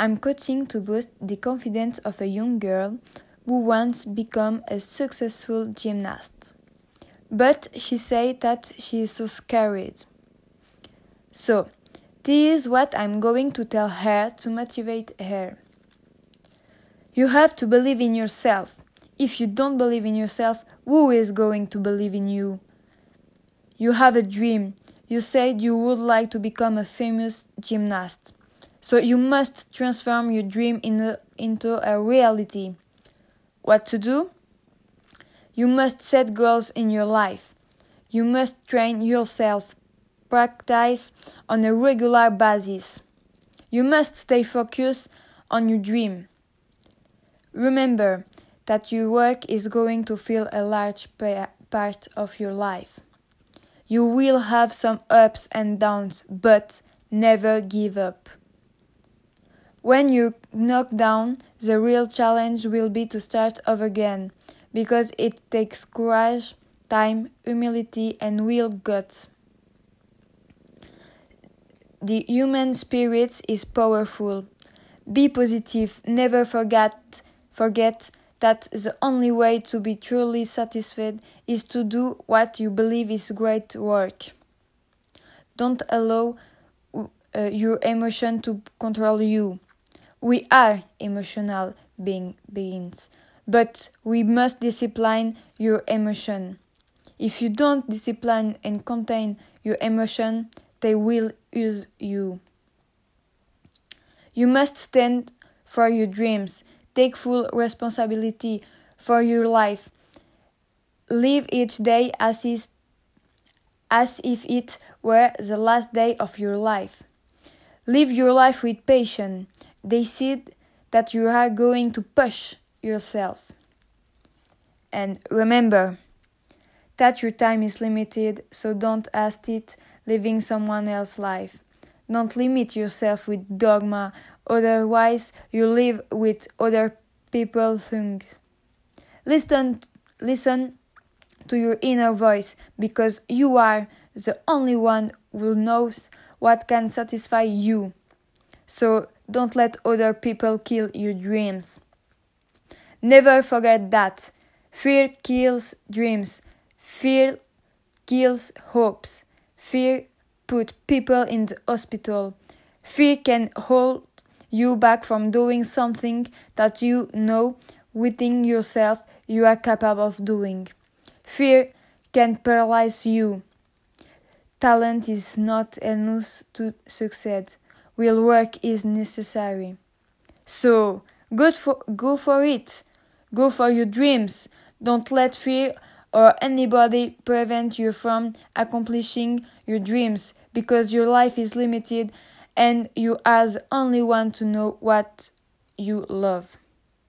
I'm coaching to boost the confidence of a young girl who wants to become a successful gymnast. But she said that she is so scared. So, this is what I'm going to tell her to motivate her. You have to believe in yourself. If you don't believe in yourself, who is going to believe in you? You have a dream. You said you would like to become a famous gymnast. So you must transform your dream in a, into a reality. What to do? You must set goals in your life. You must train yourself, practice on a regular basis. You must stay focused on your dream. Remember that your work is going to fill a large part of your life. You will have some ups and downs, but never give up. When you knock down, the real challenge will be to start over again, because it takes courage, time, humility, and real guts. The human spirit is powerful. Be positive, never forget forget that the only way to be truly satisfied is to do what you believe is great work. Don't allow uh, your emotion to control you. We are emotional being, beings, but we must discipline your emotion. If you don't discipline and contain your emotion, they will use you. You must stand for your dreams, take full responsibility for your life. Live each day as, is, as if it were the last day of your life. Live your life with patience said that you are going to push yourself. And remember that your time is limited, so don't ask it living someone else's life. Don't limit yourself with dogma, otherwise you live with other people's things. Listen, listen to your inner voice because you are the only one who knows what can satisfy you. So don't let other people kill your dreams. Never forget that. Fear kills dreams. Fear kills hopes. Fear put people in the hospital. Fear can hold you back from doing something that you know within yourself you are capable of doing. Fear can paralyze you. Talent is not enough to succeed real work is necessary. So, go for, go for it. Go for your dreams. Don't let fear or anybody prevent you from accomplishing your dreams because your life is limited and you are the only one to know what you love.